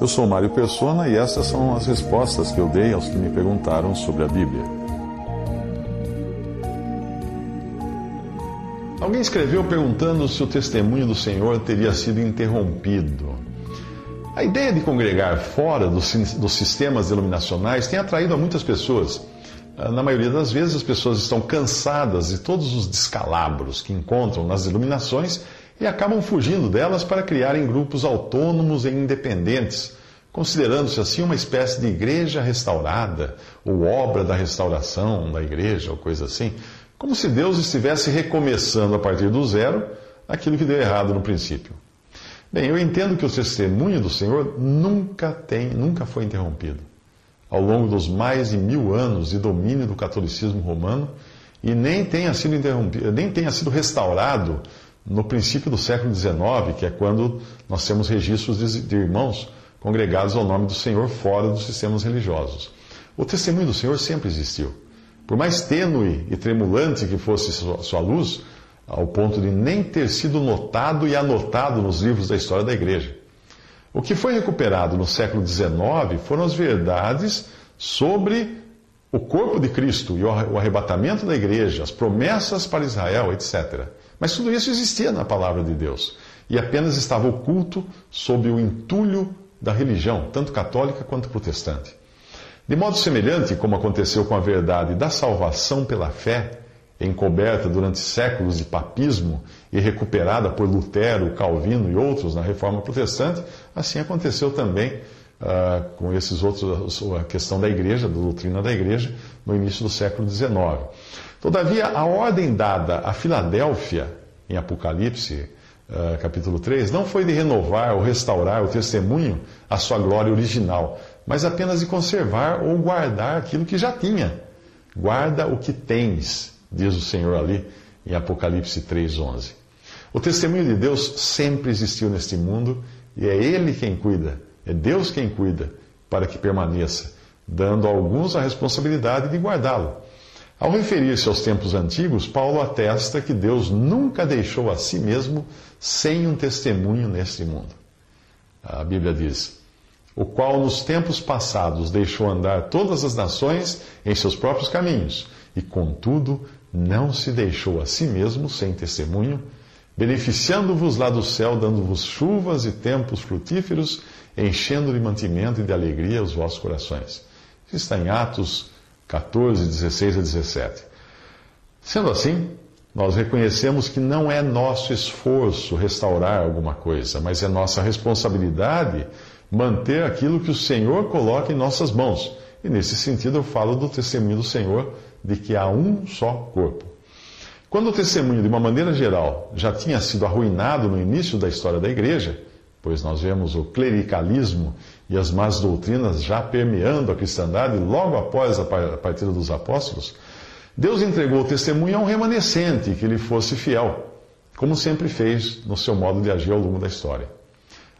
Eu sou Mário Persona e essas são as respostas que eu dei aos que me perguntaram sobre a Bíblia. Alguém escreveu perguntando se o testemunho do Senhor teria sido interrompido. A ideia de congregar fora dos, sistemas denominacionais tem atraído a muitas pessoas. Ah, na maioria das vezes, as pessoas estão cansadas de todos os descalabros que encontram nas denominações e acabam fugindo delas para criarem grupos autônomos e independentes, considerando-se assim uma espécie de igreja restaurada, ou obra da restauração da igreja, ou coisa assim, como se Deus estivesse recomeçando a partir do zero aquilo que deu errado no princípio. Bem, eu entendo que o testemunho do Senhor nunca tem, nunca foi interrompido. Ao longo dos mais de mil anos de domínio do catolicismo romano, e nem tenha sido interrompido, nem tenha sido restaurado no princípio do século XIX, que é quando nós temos registros de irmãos congregados ao nome do Senhor fora dos sistemas religiosos. O testemunho do Senhor sempre existiu. Por mais tênue e tremulante que fosse sua luz, ao ponto de nem ter sido notado e anotado nos livros da história da igreja. O que foi recuperado no século XIX foram as verdades sobre o corpo de Cristo e o arrebatamento da igreja, as promessas para Israel, etc. Mas tudo isso existia na palavra de Deus e apenas estava oculto sob o entulho da religião, tanto católica quanto protestante. De modo semelhante como aconteceu com a verdade da salvação pela fé, encoberta durante séculos de papismo e recuperada por Lutero, Calvino e outros na Reforma Protestante, assim aconteceu também uh, com esses outros, a questão da igreja, da doutrina da igreja, no início do século XIX. Todavia, a ordem dada a Filadélfia, em Apocalipse, uh, capítulo 3, não foi de renovar ou restaurar o testemunho à sua glória original, mas apenas de conservar ou guardar aquilo que já tinha. Guarda o que tens, diz o Senhor ali em Apocalipse 3,11. O testemunho de Deus sempre existiu neste mundo e é Ele quem cuida, é Deus quem cuida para que permaneça, dando a alguns a responsabilidade de guardá-lo. Ao referir-se aos tempos antigos, Paulo atesta que Deus nunca deixou a si mesmo sem um testemunho neste mundo. A Bíblia diz: O qual nos tempos passados deixou andar todas as nações em seus próprios caminhos, e contudo não se deixou a si mesmo sem testemunho, beneficiando-vos lá do céu, dando-vos chuvas e tempos frutíferos, enchendo de mantimento e de alegria os vossos corações. Isso está em Atos 14, 16 a 17. Sendo assim, nós reconhecemos que não é nosso esforço restaurar alguma coisa, mas é nossa responsabilidade manter aquilo que o Senhor coloca em nossas mãos. E nesse sentido eu falo do testemunho do Senhor de que há um só corpo. Quando o testemunho, de uma maneira geral, já tinha sido arruinado no início da história da igreja, pois nós vemos o clericalismo e as más doutrinas já permeando a cristandade logo após a partida dos apóstolos, Deus entregou o testemunho a um remanescente que lhe fosse fiel, como sempre fez no seu modo de agir ao longo da história.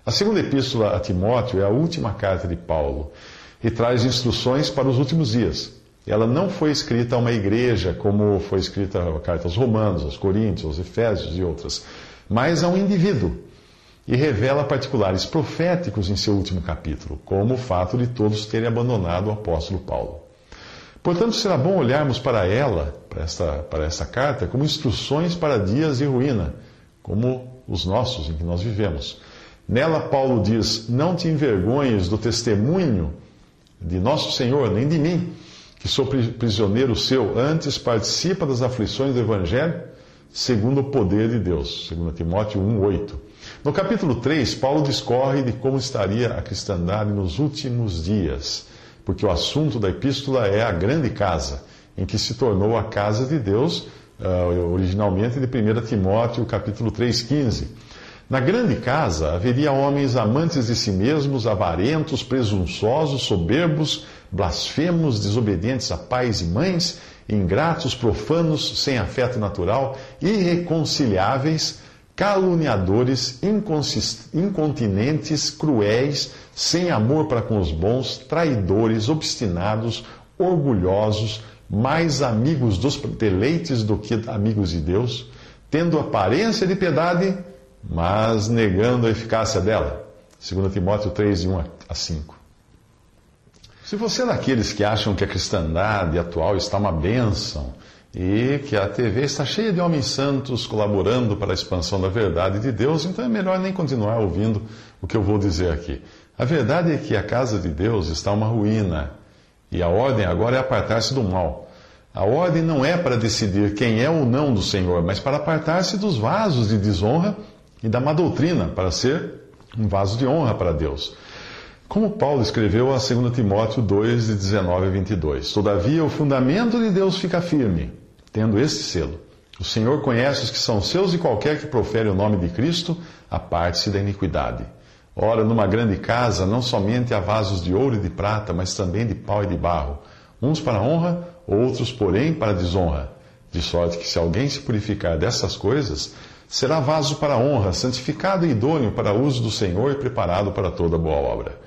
A segunda epístola a Timóteo é a última carta de Paulo e traz instruções para os últimos dias. Ela não foi escrita a uma igreja como foi escrita a carta aos Romanos, aos Coríntios, aos Efésios e outras, mas a um indivíduo e revela particulares proféticos em seu último capítulo, como o fato de todos terem abandonado o apóstolo Paulo. Portanto, será bom olharmos para ela, para esta, para esta carta, como instruções para dias de ruína, como os nossos em que nós vivemos. Nela, Paulo diz: Não te envergonhes do testemunho de nosso Senhor, nem de mim, que sou prisioneiro seu, antes participa das aflições do Evangelho, segundo o poder de Deus. 2 Timóteo 1,8. No capítulo 3, Paulo discorre de como estaria a cristandade nos últimos dias, porque o assunto da epístola é a grande casa, em que se tornou a casa de Deus, uh, originalmente de 1 Timóteo capítulo 3,15. Na grande casa haveria homens amantes de si mesmos, avarentos, presunçosos, soberbos, blasfemos, desobedientes a pais e mães, ingratos, profanos, sem afeto natural, irreconciliáveis, caluniadores, incontinentes, cruéis, sem amor para com os bons, traidores, obstinados, orgulhosos, mais amigos dos deleites do que amigos de Deus, tendo aparência de piedade, mas negando a eficácia dela. 2 Timóteo 3, de 1 a 5. Se você é daqueles que acham que a cristandade atual está uma bênção e que a TV está cheia de homens santos colaborando para a expansão da verdade de Deus, então é melhor nem continuar ouvindo o que eu vou dizer aqui. A verdade é que a casa de Deus está uma ruína e a ordem agora é apartar-se do mal. A ordem não é para decidir quem é ou não do Senhor, mas para apartar-se dos vasos de desonra e da má doutrina, para ser um vaso de honra para Deus. Como Paulo escreveu a 2 Timóteo 2, de 19 a 22. Todavia, o fundamento de Deus fica firme, tendo este selo. O Senhor conhece os que são seus e qualquer que profere o nome de Cristo, aparte-se da iniquidade. Ora, numa grande casa, não somente há vasos de ouro e de prata, mas também de pau e de barro, uns para honra, outros, porém, para desonra. De sorte que, se alguém se purificar dessas coisas, será vaso para honra, santificado e idôneo para uso do Senhor e preparado para toda boa obra.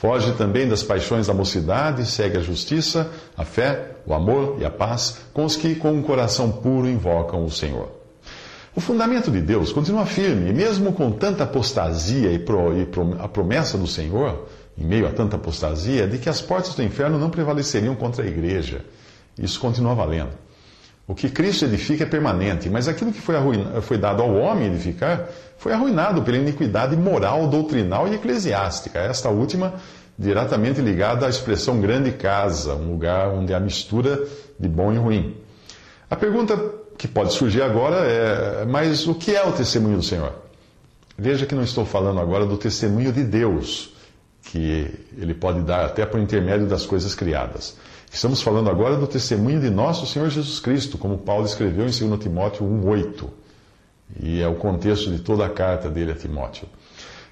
Foge também das paixões da mocidade, segue a justiça, a fé, o amor e a paz com os que, com um coração puro, invocam o Senhor. O fundamento de Deus continua firme, e mesmo com tanta apostasia e, pro, e pro, a promessa do Senhor, em meio a tanta apostasia, de que as portas do inferno não prevaleceriam contra a igreja. Isso continua valendo. O que Cristo edifica é permanente, mas aquilo que foi, foi dado ao homem edificar foi arruinado pela iniquidade moral, doutrinal e eclesiástica. Esta última diretamente ligada à expressão grande casa, um lugar onde há mistura de bom e ruim. A pergunta que pode surgir agora é: mas o que é o testemunho do Senhor? Veja que não estou falando agora do testemunho de Deus, que ele pode dar até por intermédio das coisas criadas. Estamos falando agora do testemunho de nosso Senhor Jesus Cristo, como Paulo escreveu em 2 Timóteo 1,8. E é o contexto de toda a carta dele a Timóteo.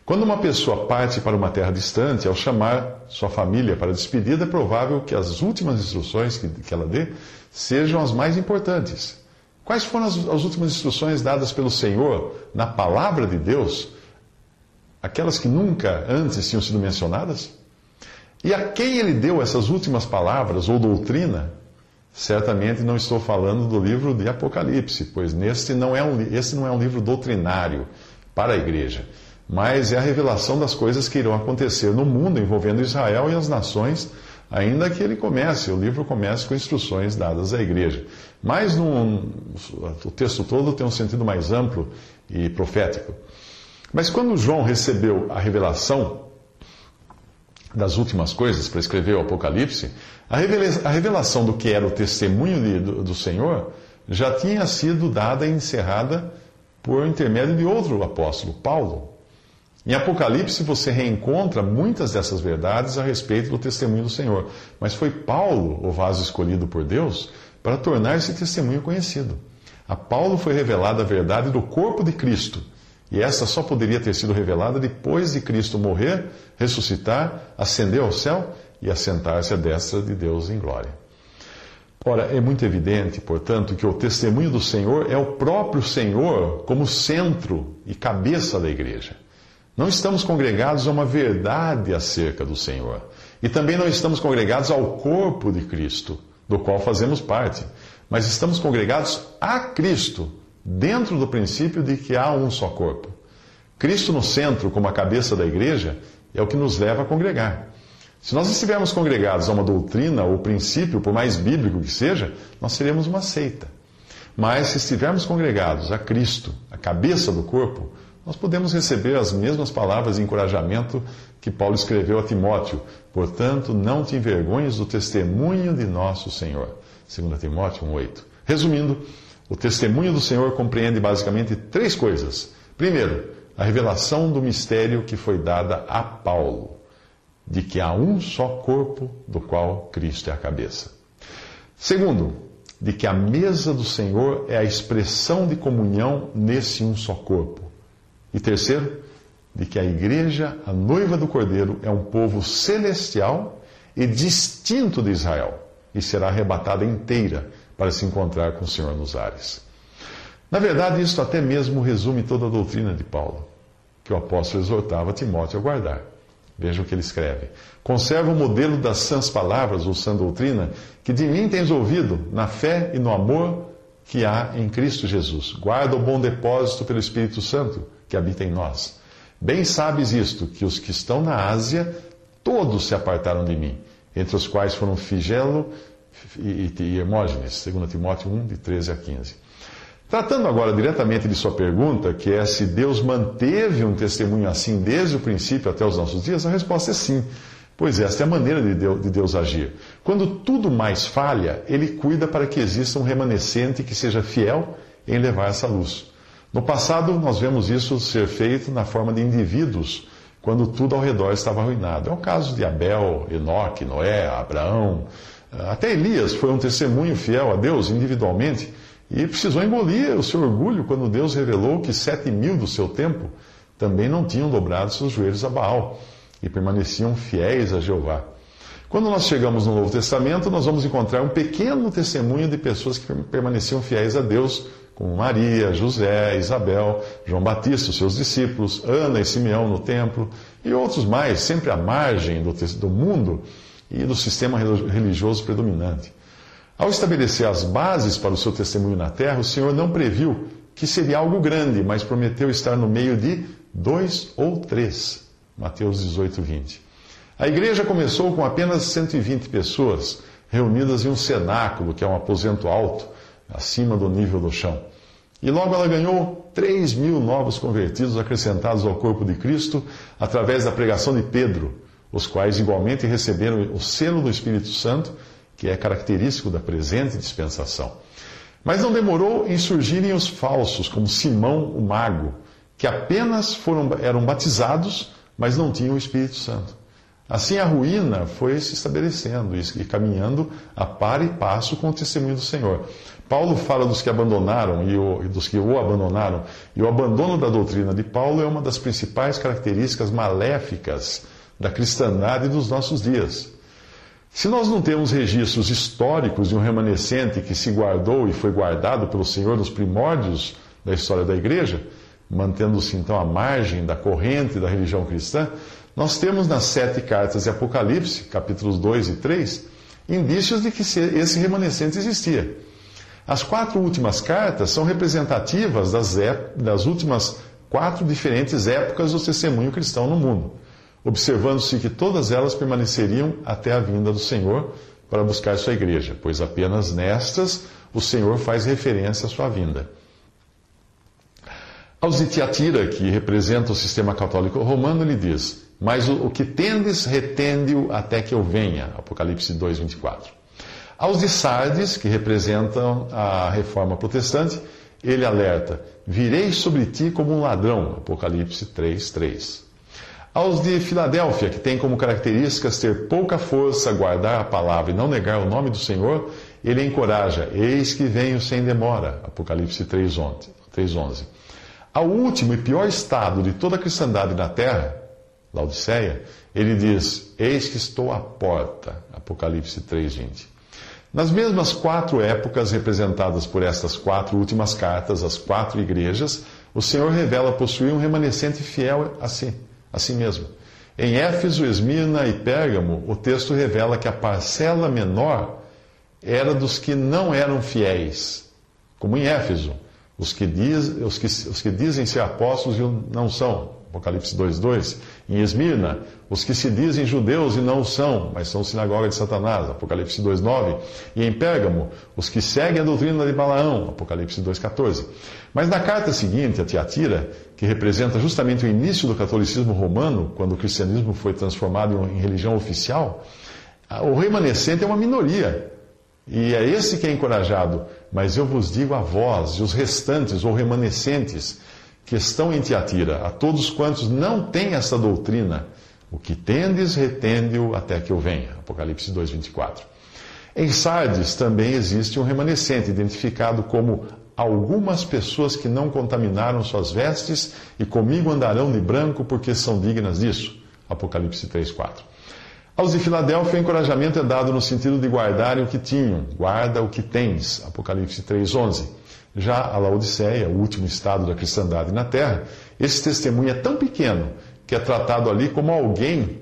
Quando uma pessoa parte para uma terra distante, ao chamar sua família para despedida, é provável que as últimas instruções que, que ela dê sejam as mais importantes. Quais foram as, as últimas instruções dadas pelo Senhor na palavra de Deus? Aquelas que nunca antes tinham sido mencionadas? E a quem ele deu essas últimas palavras ou doutrina? Certamente não estou falando do livro de Apocalipse, pois neste não é um, esse não é um livro doutrinário para a igreja, mas é a revelação das coisas que irão acontecer no mundo envolvendo Israel e as nações ainda que ele comece, o livro comece com instruções dadas à igreja. Mas num, o texto todo tem um sentido mais amplo e profético. Mas quando João recebeu a revelação das últimas coisas para escrever o Apocalipse, a revelação do que era o testemunho do Senhor já tinha sido dada e encerrada por intermédio de outro apóstolo, Paulo. Em Apocalipse você reencontra muitas dessas verdades a respeito do testemunho do Senhor. Mas foi Paulo o vaso escolhido por Deus para tornar esse testemunho conhecido. A Paulo foi revelada a verdade do corpo de Cristo. E essa só poderia ter sido revelada depois de Cristo morrer, ressuscitar, ascender ao céu e assentar-se à destra de Deus em glória. Ora, é muito evidente, portanto, que o testemunho do Senhor é o próprio Senhor como centro e cabeça da igreja. Não estamos congregados a uma verdade acerca do Senhor. E também não estamos congregados ao corpo de Cristo, do qual fazemos parte. Mas estamos congregados a Cristo, dentro do princípio de que há um só corpo. Cristo no centro, como a cabeça da igreja, é o que nos leva a congregar. Se nós estivermos congregados a uma doutrina ou princípio, por mais bíblico que seja, nós seremos uma seita. Mas se estivermos congregados a Cristo, a cabeça do corpo, nós podemos receber as mesmas palavras de encorajamento que Paulo escreveu a Timóteo. Portanto, não te envergonhes do testemunho de nosso Senhor. 2 Timóteo 1,8. Resumindo, o testemunho do Senhor compreende basicamente três coisas. Primeiro, a revelação do mistério que foi dada a Paulo, de que há um só corpo do qual Cristo é a cabeça. Segundo, de que a mesa do Senhor é a expressão de comunhão nesse um só corpo. E terceiro, de que a igreja, a noiva do Cordeiro, é um povo celestial e distinto de Israel e será arrebatada inteira para se encontrar com o Senhor nos ares. Na verdade, isso até mesmo resume toda a doutrina de Paulo, que o apóstolo exortava Timóteo a guardar. Veja o que ele escreve. Conserva o modelo das sãs palavras, ou sã doutrina, que de mim tens ouvido, na fé e no amor que há em Cristo Jesus. Guarda o bom depósito pelo Espírito Santo que habita em nós. Bem sabes isto, que os que estão na Ásia, todos se apartaram de mim, entre os quais foram Figelo e, e Hermógenes, 2 Timóteo 1, de 13 a 15. Tratando agora diretamente de sua pergunta, que é se Deus manteve um testemunho assim desde o princípio até os nossos dias, a resposta é sim. Pois esta é a maneira de Deus, de Deus, agir. Quando tudo mais falha, Ele cuida para que exista um remanescente que seja fiel em levar essa luz. No passado, nós vemos isso ser feito na forma de indivíduos, quando tudo ao redor estava arruinado. É o caso de Abel, Enoque, Noé, Abraão. Até Elias foi um testemunho fiel a Deus individualmente e precisou engolir o seu orgulho quando Deus revelou que sete mil do seu tempo também não tinham dobrado seus joelhos a Baal e permaneciam fiéis a Jeová. Quando nós chegamos no Novo Testamento, nós vamos encontrar um pequeno testemunho de pessoas que permaneciam fiéis a Deus, como Maria, José, Isabel, João Batista, os seus discípulos, Ana e Simeão no templo, e outros mais, sempre à margem do, do mundo e do sistema religioso predominante. Ao estabelecer as bases para o seu testemunho na terra, o Senhor não previu que seria algo grande, mas prometeu estar no meio de dois ou três. Mateus 18, 20. A igreja começou com apenas 120 pessoas reunidas em um cenáculo, que é um aposento alto, acima do nível do chão. E logo ela ganhou 3 mil novos convertidos acrescentados ao corpo de Cristo através da pregação de Pedro, os quais igualmente receberam o selo do Espírito Santo que é característico da presente dispensação. Mas não demorou em surgirem os falsos, como Simão o Mago, que apenas foram, eram batizados, mas não tinham o Espírito Santo. Assim a ruína foi se estabelecendo e caminhando a par e passo com o testemunho do Senhor. Paulo fala dos que abandonaram e, o, e dos que o abandonaram, e o abandono da doutrina de Paulo é uma das principais características maléficas da cristandade dos nossos dias. Se nós não temos registros históricos de um remanescente que se guardou e foi guardado pelo Senhor nos primórdios da história da igreja, mantendo-se então à margem da corrente da religião cristã, nós temos nas sete cartas de Apocalipse, capítulos 2 e 3, indícios de que esse remanescente existia. As quatro últimas cartas são representativas das, das últimas quatro diferentes épocas do testemunho cristão no mundo observando-se que todas elas permaneceriam até a vinda do Senhor para buscar sua igreja, pois apenas nestas o Senhor faz referência à sua vinda. Aos de Tiatira, que representa o sistema católico romano, ele diz: Mas o, que tendes, retende-o até que eu venha. Apocalipse 2, 24. Aos de Sardes, que representam a reforma protestante, ele alerta: Virei sobre ti como um ladrão. Apocalipse 3, 3. Aos de Filadélfia, que tem como características ter pouca força, guardar a palavra e não negar o nome do Senhor, ele encoraja: Eis que venho sem demora. Apocalipse 3,11. Ao último e pior estado de toda a cristandade na terra, Laodiceia, ele diz: Eis que estou à porta. Apocalipse 3,20. Nas mesmas quatro épocas representadas por estas quatro últimas cartas, as quatro igrejas, o Senhor revela possuir um remanescente fiel a si assim mesmo. Em Éfeso, Esmirna e Pérgamo, o texto revela que a parcela menor era dos que não eram fiéis, como em Éfeso, os que, diz, os que, os que dizem ser apóstolos e não são. Apocalipse 2,2. Em Esmirna, os que se dizem judeus e não são, mas são sinagoga de Satanás. Apocalipse 2,9. E em Pérgamo, os que seguem a doutrina de Balaão. Apocalipse 2,14. Mas na carta seguinte, a Tiatira, que representa justamente o início do catolicismo romano, quando o cristianismo foi transformado em religião oficial, o remanescente é uma minoria. E é esse que é encorajado. Mas eu vos digo a vós e os restantes ou remanescentes que estão em Tiatira, a todos quantos não têm essa doutrina, o que tendes, retende-o até que eu venha. Apocalipse 2, 24. Em Sardes também existe um remanescente, identificado como algumas pessoas que não contaminaram suas vestes e comigo andarão de branco porque são dignas disso. Apocalipse 3, 4. Aos de Filadélfia, o encorajamento é dado no sentido de guardarem o que tinham. Guarda o que tens. Apocalipse 3, 11. Já a Laodiceia, o último estado da cristandade na terra, esse testemunho é tão pequeno que é tratado ali como alguém,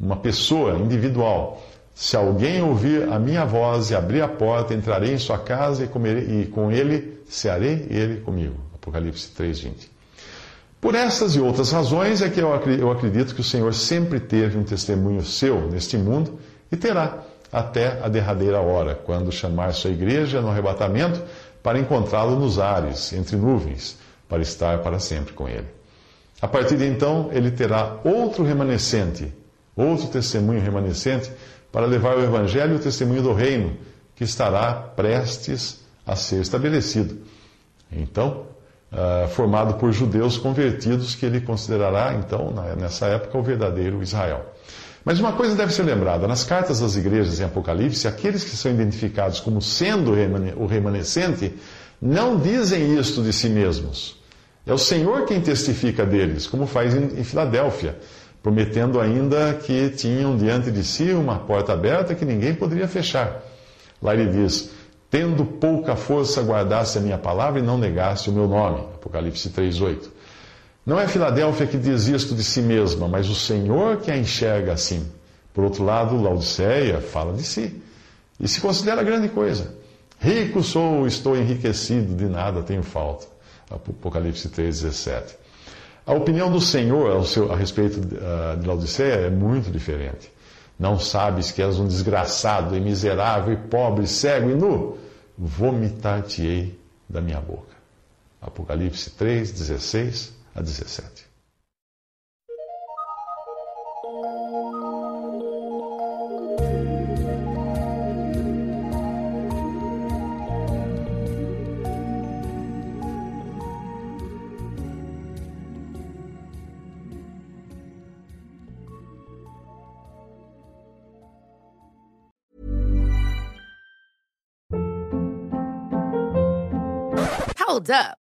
uma pessoa individual. Se alguém ouvir a minha voz e abrir a porta, entrarei em sua casa e, comerei, e com ele cearei ele comigo. Apocalipse 3:20. Por essas e outras razões é que eu acredito que o Senhor sempre teve um testemunho seu neste mundo e terá até a derradeira hora, quando chamar sua igreja no arrebatamento para encontrá-lo nos ares, entre nuvens, para estar para sempre com ele. A partir de então, ele terá outro remanescente, outro testemunho remanescente para levar o Evangelho e o testemunho do reino, que estará prestes a ser estabelecido. Então, uh, formado por judeus convertidos, que ele considerará, então, nessa época, o verdadeiro Israel. Mas uma coisa deve ser lembrada: nas cartas das igrejas em Apocalipse, aqueles que são identificados como sendo o remanescente não dizem isto de si mesmos. É o Senhor quem testifica deles, como faz em Filadélfia prometendo ainda que tinham diante de si uma porta aberta que ninguém poderia fechar. Lá ele diz: Tendo pouca força, guardasse a minha palavra e não negasse o meu nome. Apocalipse 3,8. Não é Filadélfia que diz isto de si mesma, mas o Senhor que a enxerga assim. Por outro lado, Laodiceia fala de si e se considera grande coisa. Rico sou, estou enriquecido, de nada tenho falta. Apocalipse 3,17. A opinião do Senhor seu, a respeito uh, de Laodiceia é muito diferente. Não sabes que és um desgraçado e miserável e pobre, cego e nu? Vomitar-te-ei da minha boca. Apocalipse 3, 16 a 17. Hold up.